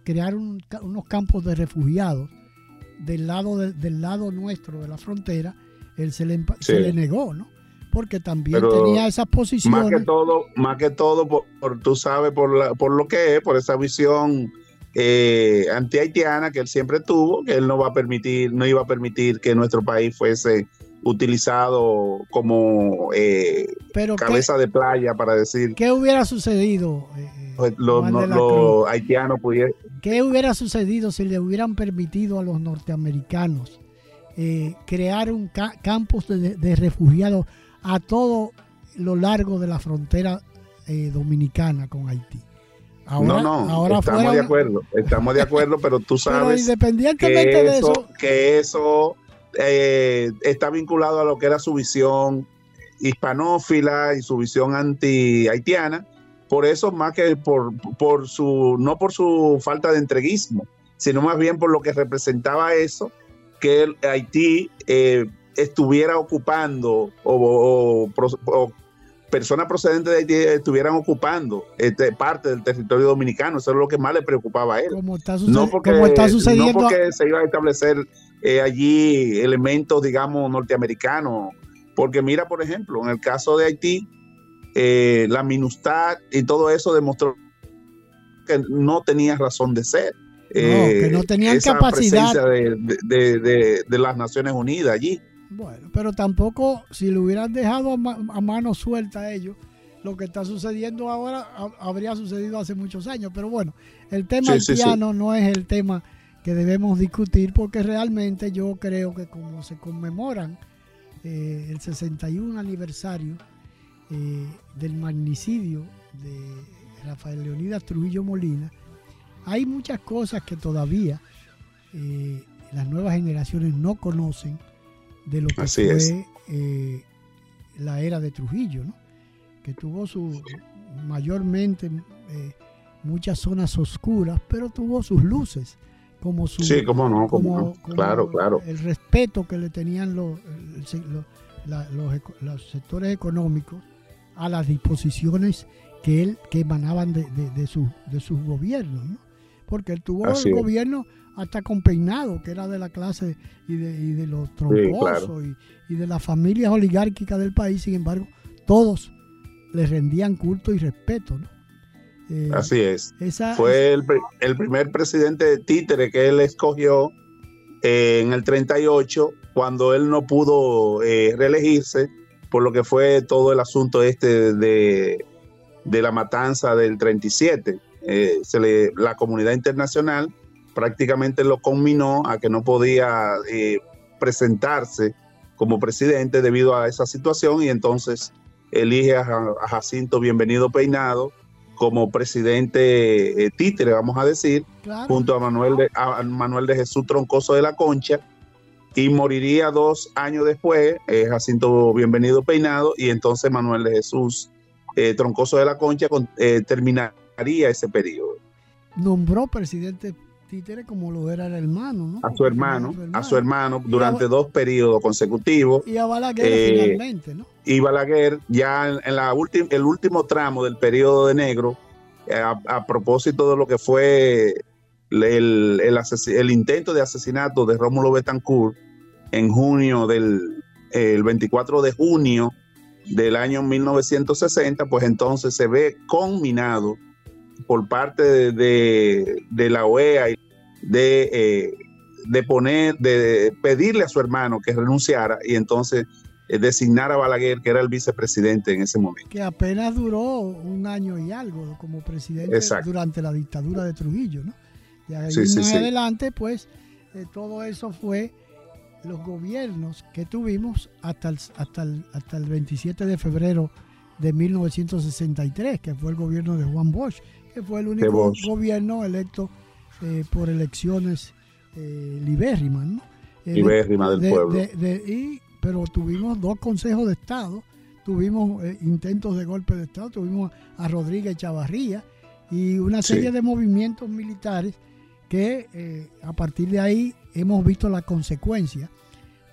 Speaker 1: crear unos campos de refugiados del lado, del lado nuestro de la frontera, él se le, se le negó, ¿no? Porque también tenía esas posiciones.
Speaker 2: Más que todo, más que todo por, tú sabes, por, la, por lo que es, por esa visión eh, anti-haitiana que él siempre tuvo, que él no va a permitir, no iba a permitir que nuestro país fuese utilizado como eh, cabeza de playa para decir.
Speaker 1: ¿Qué hubiera sucedido?
Speaker 2: Eh, pues, los, haitianos pudieran.
Speaker 1: ¿Qué hubiera sucedido si le hubieran permitido a los norteamericanos eh, crear un campos de, refugiados a todo lo largo de la frontera dominicana con Haití?
Speaker 2: no, no, estamos de acuerdo, estamos de acuerdo, pero tú sabes
Speaker 1: independientemente
Speaker 2: que
Speaker 1: de eso,
Speaker 2: que eso eh, está vinculado a lo que era su visión hispanófila y su visión anti-haitiana. Por eso, más que por, por su, no por su falta de entreguismo, sino más bien por lo que representaba eso, que Haití eh, estuviera ocupando o, personas procedentes de Haití estuvieran ocupando este, parte del territorio dominicano. Eso es lo que más le preocupaba a él.
Speaker 1: Como está, no porque, sucediendo.
Speaker 2: No porque se iba a establecer eh, allí elementos, digamos, norteamericanos. Porque mira, por ejemplo, en el caso de Haití, eh, la minustad y todo eso demostró que no tenía razón de ser.
Speaker 1: No, que no eh, tenían capacidad
Speaker 2: de, las Naciones Unidas allí.
Speaker 1: Bueno, pero tampoco si lo hubieran dejado a, mano suelta a ellos, lo que está sucediendo ahora habría sucedido hace muchos años. Pero bueno, el tema haitiano no es el tema que debemos discutir porque realmente yo creo que como se conmemoran eh, el 61 aniversario eh, del magnicidio de Rafael Leonidas Trujillo Molina, hay muchas cosas que todavía eh, las nuevas generaciones no conocen de lo que fue la era de Trujillo. que tuvo su mayormente eh, muchas zonas oscuras, pero tuvo sus luces, como su
Speaker 2: sí, cómo no, como, claro, claro.
Speaker 1: el respeto que le tenían los, los, sectores económicos a las disposiciones que él que emanaban de, de, su, de sus gobiernos, ¿no? porque él tuvo el gobierno hasta con peinado, que era de la clase y de, y de los troncosos y, de las familias oligárquicas del país, sin embargo, todos le rendían culto y respeto. ¿no?
Speaker 2: Eh, Así es. Fue el, el, primer presidente de títere que él escogió eh, en el 38, cuando él no pudo eh, reelegirse, por lo que fue todo el asunto este de, de la matanza del 37. se le, la comunidad internacional prácticamente lo combinó a que no podía presentarse como presidente debido a esa situación y entonces elige a, Jacinto Bienvenido Peinado como presidente eh, títere, vamos a decir, junto a Manuel, de, Manuel de Jesús Troncoso de la Concha, y moriría dos años después, eh, Jacinto Bienvenido Peinado, y entonces Manuel de Jesús eh, Troncoso de la Concha terminaría ese periodo.
Speaker 1: Nombró presidente como lo era el hermano, ¿no?
Speaker 2: A su hermano, a su hermano, durante dos periodos consecutivos.
Speaker 1: Y a Balaguer eh, finalmente, ¿no?
Speaker 2: Y Balaguer ya en, la última, el último tramo del periodo de negro, eh, a, propósito de lo que fue el, el, intento de asesinato de Rómulo Betancourt en junio del el 24 de junio del año 1960, pues entonces se ve combinado por parte de, de, la OEA de, eh, de poner, de pedirle a su hermano que renunciara y entonces eh, designar a Balaguer, que era el vicepresidente en ese momento.
Speaker 1: Que apenas duró un año y algo como presidente durante la dictadura de Trujillo, ¿no? Y ahí más adelante, pues, eh, todo eso fue los gobiernos que tuvimos hasta el, hasta, el, hasta el 27 de febrero de 1963, que fue el gobierno de Juan Bosch, que fue el único gobierno electo eh, por elecciones eh, libérrimas, ¿no?
Speaker 2: Del pueblo.
Speaker 1: y, pero tuvimos dos consejos de Estado, tuvimos eh, intentos de golpe de Estado, tuvimos a Rodríguez Chavarría y una serie de movimientos militares que a partir de ahí hemos visto la consecuencia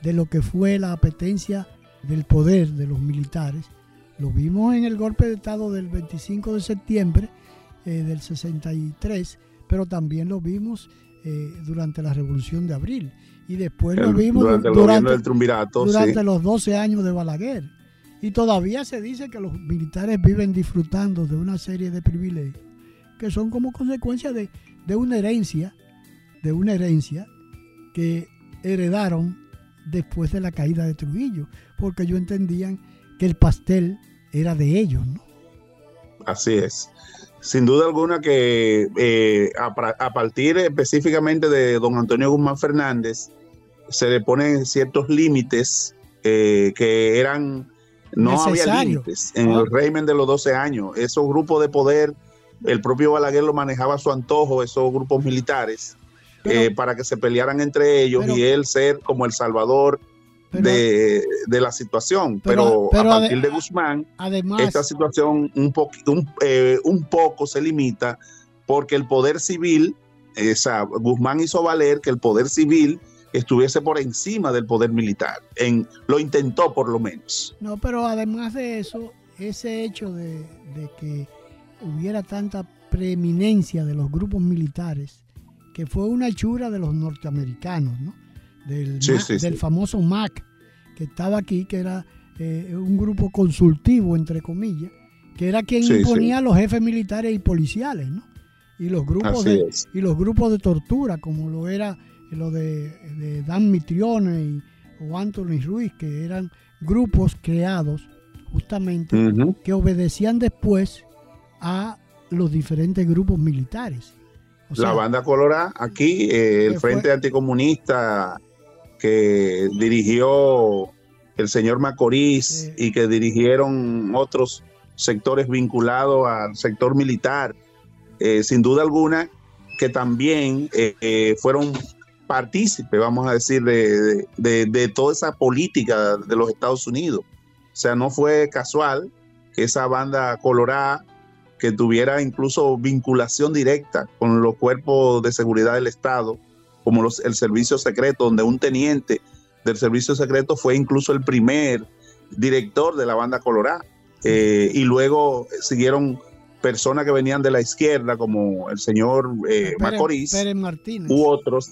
Speaker 1: de lo que fue la apetencia del poder de los militares. Lo vimos en el golpe de Estado del 25 de septiembre del 63 pero también lo vimos eh, durante la Revolución de Abril y después lo vimos durante, durante los 12 años de Balaguer. Y todavía se dice que los militares viven disfrutando de una serie de privilegios que son como consecuencia de, de una herencia, de una herencia que heredaron después de la caída de Trujillo, porque ellos entendían que el pastel era de ellos, ¿no?
Speaker 2: Así es. Sin duda alguna que eh, a, partir específicamente de don Antonio Guzmán Fernández, se le ponen ciertos límites eh, que eran, no había límites en el régimen de los 12 años. Esos grupos de poder, el propio Balaguer lo manejaba a su antojo, esos grupos militares, eh, para que se pelearan entre ellos y él ser como el salvador de, la situación. Pero, a partir de Guzmán, esta situación un, eh, un, poco se limita porque el poder civil, esa, Guzmán hizo valer que el poder civil estuviese por encima del poder militar. En, lo intentó por lo menos.
Speaker 1: No, pero además de eso, ese hecho de, de que hubiera tanta preeminencia de los grupos militares, que fue una hechura de los norteamericanos, ¿no? Del, del famoso MAC que estaba aquí, que era eh, un grupo consultivo, entre comillas, que era quien imponía a los jefes militares y policiales, ¿no? Y los grupos de, y los grupos de tortura, como lo era lo de, Dan Mitrione y, o Anthony Ruiz, que eran grupos creados justamente que obedecían después a los diferentes grupos militares.
Speaker 2: la banda colorada, aquí, eh, el Frente Anticomunista que dirigió el señor Macorís y que dirigieron otros sectores vinculados al sector militar, eh, sin duda alguna, que también eh, eh, fueron partícipes, vamos a decir, de, toda esa política de los Estados Unidos. O sea, no fue casual esa banda colorada que tuviera incluso vinculación directa con los cuerpos de seguridad del Estado, como los, el servicio secreto, donde un teniente del servicio secreto fue incluso el primer director de la banda colorada. Eh, y luego siguieron personas que venían de la izquierda, como el señor eh, Macorís, u otros,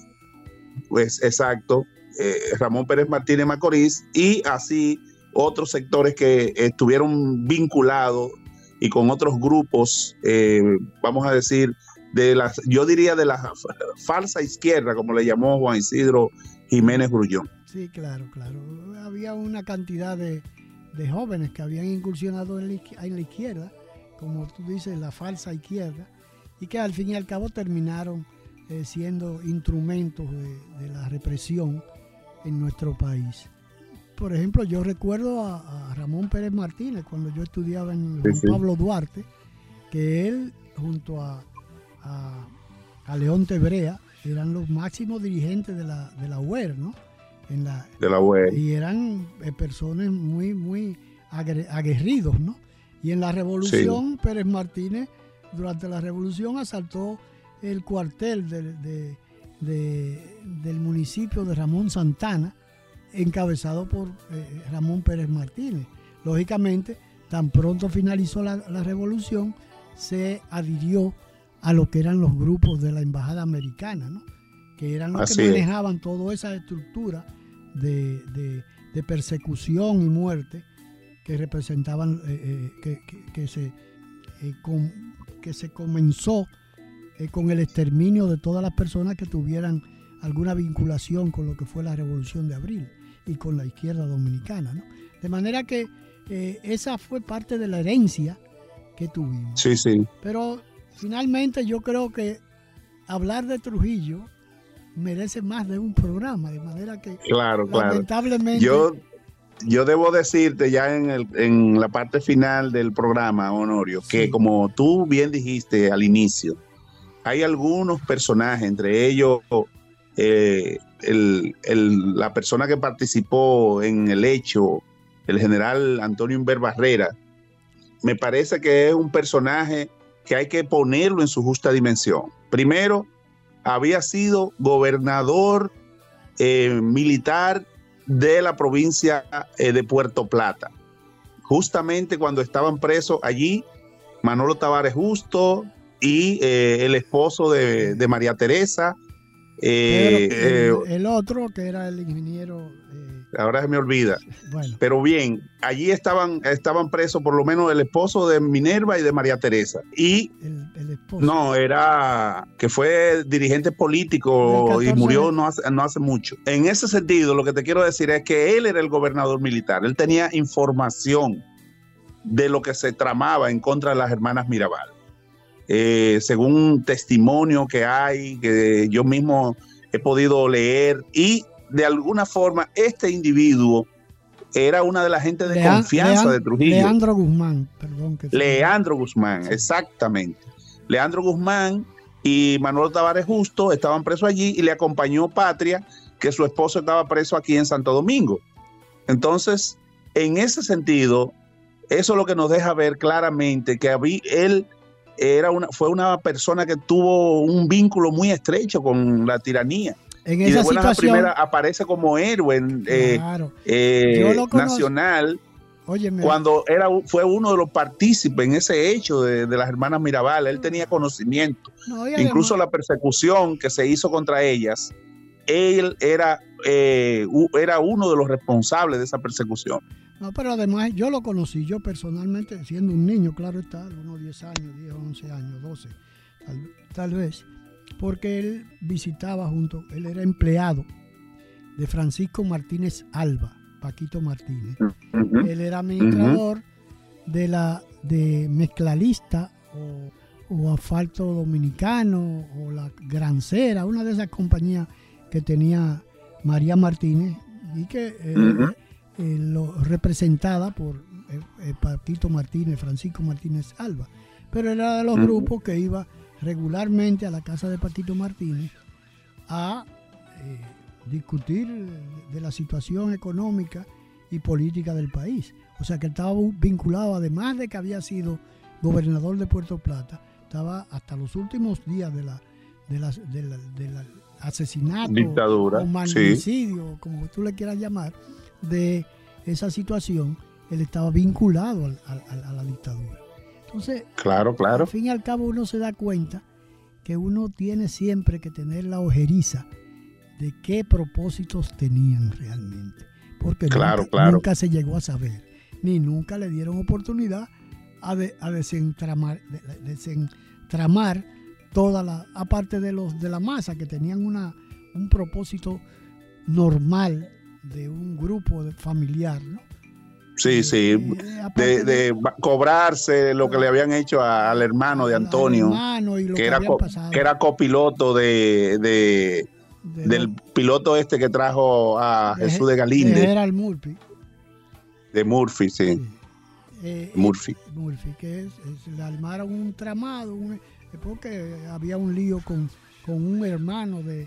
Speaker 2: pues exacto, eh, Ramón Pérez Martínez Macorís, y así otros sectores que estuvieron vinculados y con otros grupos, vamos a decir, de las, yo diría de la falsa izquierda, como le llamó Juan Isidro Jiménez Grullón.
Speaker 1: Sí, claro, claro. Había una cantidad de, jóvenes que habían incursionado en la, izquierda, como tú dices, la falsa izquierda, y que al fin y al cabo terminaron eh, siendo instrumentos de, la represión en nuestro país. Por ejemplo, yo recuerdo a, Ramón Pérez Martínez cuando yo estudiaba en Juan Pablo Duarte, que él junto a, a, León Tebrea eran los máximos dirigentes de la, de la UER, ¿no? la,
Speaker 2: de la web.
Speaker 1: Y eran eh, personas muy, muy aguerridos, ¿no? Y en la revolución, Pérez Martínez, durante la revolución, asaltó el cuartel de, del municipio de Ramón Santana, encabezado por eh, Ramón Pérez Martínez. Lógicamente, tan pronto finalizó la, revolución, se adhirió a lo que eran los grupos de la embajada americana, ¿no? que eran los que manejaban toda esa estructura de, persecución y muerte que representaban, eh, eh, que, se, eh, que se comenzó con el exterminio de todas las personas que tuvieran alguna vinculación con lo que fue la Revolución de Abril y con la izquierda dominicana. De manera que esa fue parte de la herencia que tuvimos.
Speaker 2: Sí, sí.
Speaker 1: Pero finalmente yo creo que hablar de Trujillo merece más de un programa, de manera que
Speaker 2: claro, lamentablemente... Yo, yo debo decirte ya en, el, en la parte final del programa, Honorio, que como tú bien dijiste al inicio, hay algunos personajes, entre ellos eh, la persona que participó en el hecho, el general Antonio Inver Barrera, me parece que es un personaje que hay que ponerlo en su justa dimensión. Primero, había sido gobernador eh, militar de la provincia eh, de Puerto Plata. Justamente cuando estaban presos allí, Manolo Tavares Justo y eh, el esposo de, María Teresa.
Speaker 1: el, otro, que era el ingeniero
Speaker 2: ahora se me olvida. Pero bien, allí estaban, estaban presos por lo menos el esposo de Minerva y de María Teresa. Y el, esposo. no, era que fue dirigente político y murió no hace, no hace mucho. En ese sentido, lo que te quiero decir es que él era el gobernador militar, él tenía información de lo que se tramaba en contra de las hermanas Mirabal. Eh, según testimonio que hay, que yo mismo he podido leer, y de alguna forma este individuo era una de las gente de confianza de Trujillo.
Speaker 1: Leandro Guzmán, perdón.
Speaker 2: Leandro Guzmán, exactamente. Leandro Guzmán y Manuel Tavares Justo estaban presos allí y le acompañó Patria, que su esposo estaba preso aquí en Santo Domingo. Entonces, en ese sentido, eso es lo que nos deja ver claramente que él era una, fue una persona que tuvo un vínculo muy estrecho con la tiranía
Speaker 1: en esa y de
Speaker 2: primera aparece como héroe eh, eh, nacional. Cuando era, fue uno de los partícipes en ese hecho de, las hermanas Mirabal, él tenía conocimiento. Incluso la persecución que se hizo contra ellas, él era, eh, era uno de los responsables de esa persecución.
Speaker 1: No, pero además yo lo conocí, yo personalmente, siendo un niño, claro está, unos 10 años, 10, 11 años, 12, tal vez porque él visitaba junto, él era empleado de Francisco Martínez Alba, Paquito Martínez. Él era administrador de la de Mezclalista o, Asfalto Dominicano o la Grancera, una de esas compañías que tenía María Martínez y que eh, eh, lo representada por eh, Paquito Martínez, Francisco Martínez Alba. Pero era de los grupos que iba regularmente a la casa de Patito Martínez a eh, discutir de la situación económica y política del país. O sea que estaba vinculado, además de que había sido gobernador de Puerto Plata, estaba hasta los últimos días de la, del asesinato
Speaker 2: Dictadura,
Speaker 1: o magnicidio, como tú le quieras llamar, de esa situación, él estaba vinculado a la dictadura. Entonces,
Speaker 2: claro, claro.
Speaker 1: al fin y al cabo uno se da cuenta que uno tiene siempre que tener la ojeriza de qué propósitos tenían realmente. Porque nunca, se llegó a saber, ni nunca le dieron oportunidad a, a desentramar, desentramar toda la, aparte de los de la masa que tenían una, un propósito normal de un grupo familiar, ¿no?
Speaker 2: Sí, sí, de, cobrarse lo que le habían hecho al hermano de Antonio, que, era que era copiloto de, del piloto este que trajo a Jesús de Galinde.
Speaker 1: Era el Murphy.
Speaker 2: De Murphy, sí.
Speaker 1: Eh, Murphy. Murphy, que es, le armaron un tramado, porque había un lío con, un hermano de,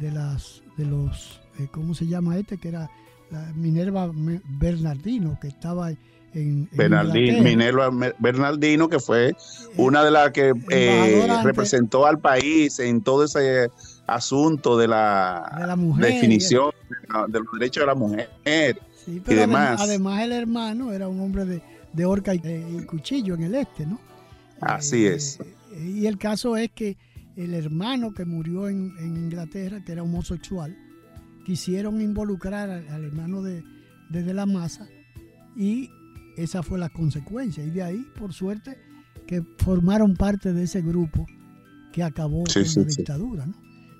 Speaker 1: las de los, eh, ¿cómo se llama este? Que era Minerva Bernardino, que estaba en,
Speaker 2: Bernardino, Minerva Bernardino, que fue una de las que eh, representó al país en todo ese asunto de la, definición de, los derechos de la mujer y demás.
Speaker 1: Además, el hermano era un hombre de, de horca y, cuchillo en el este, ¿no?
Speaker 2: Así eh, es.
Speaker 1: Y el caso es que el hermano que murió en, en Inglaterra, que era homosexual, quisieron involucrar al, hermano de, De la masa y esa fue la consecuencia. Y de ahí, por suerte, que formaron parte de ese grupo que acabó con la dictadura. ¿no?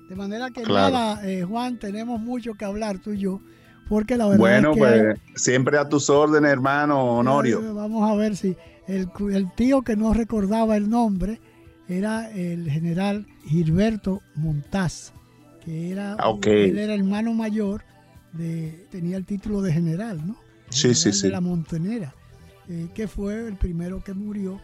Speaker 1: De manera que nada, eh, Juan, tenemos mucho que hablar tú y yo, porque la verdad
Speaker 2: bueno,
Speaker 1: es que...
Speaker 2: pues siempre a tus órdenes, hermano Honorio.
Speaker 1: Eh, vamos a ver si el, el tío que no recordaba el nombre era el general Gilberto Montaz que era,
Speaker 2: ah,
Speaker 1: él era hermano mayor, de, tenía el título de general, ¿no?
Speaker 2: sí, sí, sí.
Speaker 1: De la Montenera, eh, que fue el primero que murió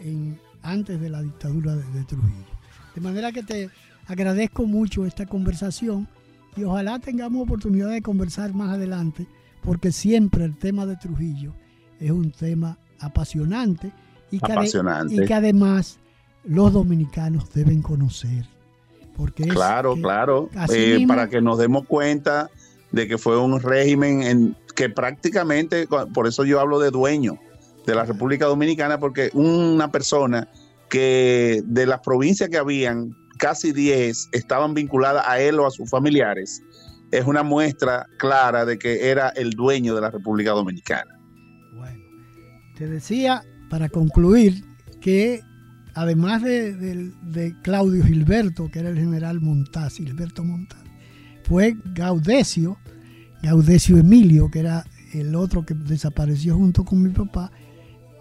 Speaker 1: en, antes de la dictadura de, Trujillo. De manera que te agradezco mucho esta conversación y ojalá tengamos oportunidad de conversar más adelante, porque siempre el tema de Trujillo es un tema apasionante y
Speaker 2: apasionante.
Speaker 1: y que además los dominicanos deben conocer
Speaker 2: claro, claro, eh, para que nos demos cuenta de que fue un régimen en que prácticamente, por eso yo hablo de dueño de la República Dominicana, porque una persona que de las provincias que habían, casi 10 estaban vinculadas a él o a sus familiares, es una muestra clara de que era el dueño de la República Dominicana.
Speaker 1: Bueno, te decía, para concluir, que además de, Claudio Gilberto, que era el general Montaz, Gilberto Montaz, fue Gaudecio, Gaudecio Emilio, que era el otro que desapareció junto con mi papá,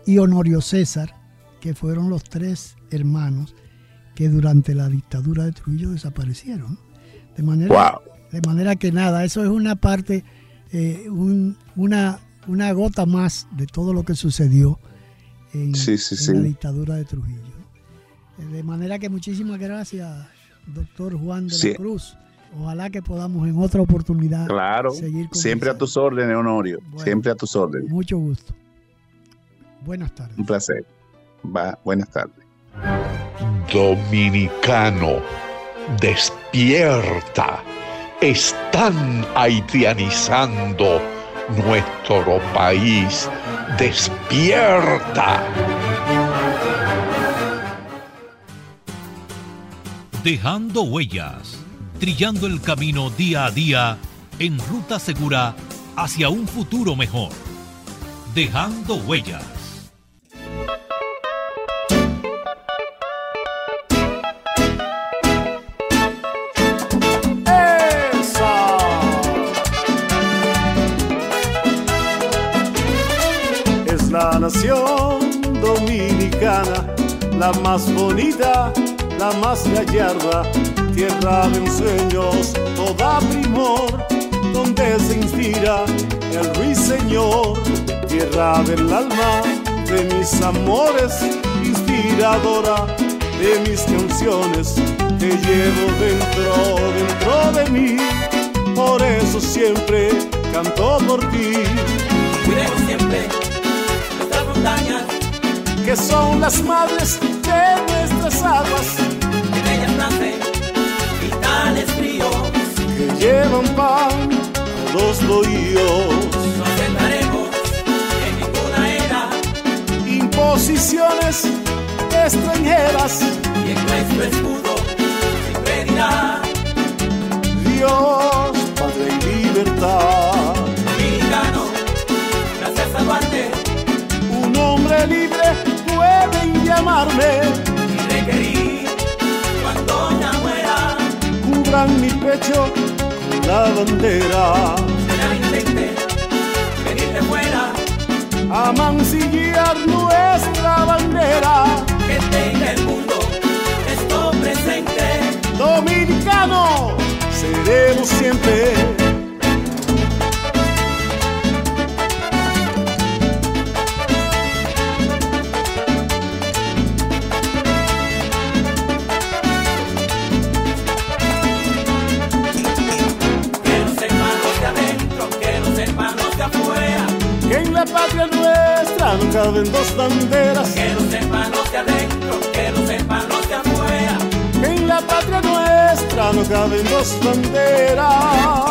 Speaker 1: y Honorio César, que fueron los tres hermanos que durante la dictadura de Trujillo desaparecieron. De manera, de manera que nada, eso es una parte, eh, una, una gota más de todo lo que sucedió en la dictadura de Trujillo. De manera que muchísimas gracias, doctor Juan de la Cruz. Ojalá que podamos en otra oportunidad
Speaker 2: claro, seguir Siempre a tus órdenes, Honorio. siempre a tus órdenes.
Speaker 1: Mucho gusto. Buenas tardes.
Speaker 2: Un placer. Va, buenas tardes.
Speaker 7: Dominicano, despierta. Están haitianizando nuestro país. Despierta.
Speaker 3: Dejando huellas, trillando el camino día a día en ruta segura hacia un futuro mejor. Dejando huellas.
Speaker 8: Es la nación dominicana, la más bonita la más gallarda, tierra de ensueños, toda primor, donde se inspira el ruiseñor, tierra del alma, de mis amores, inspiradora de mis canciones, que llevo dentro, dentro de mí, por eso siempre canto por ti.
Speaker 9: Cuidemos siempre nuestras montañas,
Speaker 8: que son las madres de nuestras aguas. Llevan pan a los bohíos.
Speaker 9: No aceptaremos en ninguna era
Speaker 8: imposiciones extranjeras
Speaker 9: y en nuestro escudo siempre dirá
Speaker 8: Dios, Padre y libertad.
Speaker 9: Dominicano, gracias a Duarte,
Speaker 8: un hombre libre pueden llamarme
Speaker 9: y requerir cuando ya muera.
Speaker 8: Cubran mi pecho la bandera.
Speaker 9: Será intente venir de fuera
Speaker 8: a mancillar nuestra bandera.
Speaker 9: Que tenga el mundo esto presente.
Speaker 8: Dominicano, seremos siempre. Caben dos banderas.
Speaker 9: Que los hermanos de adentro, que los hermanos de afuera.
Speaker 8: En la patria nuestra no caben dos banderas.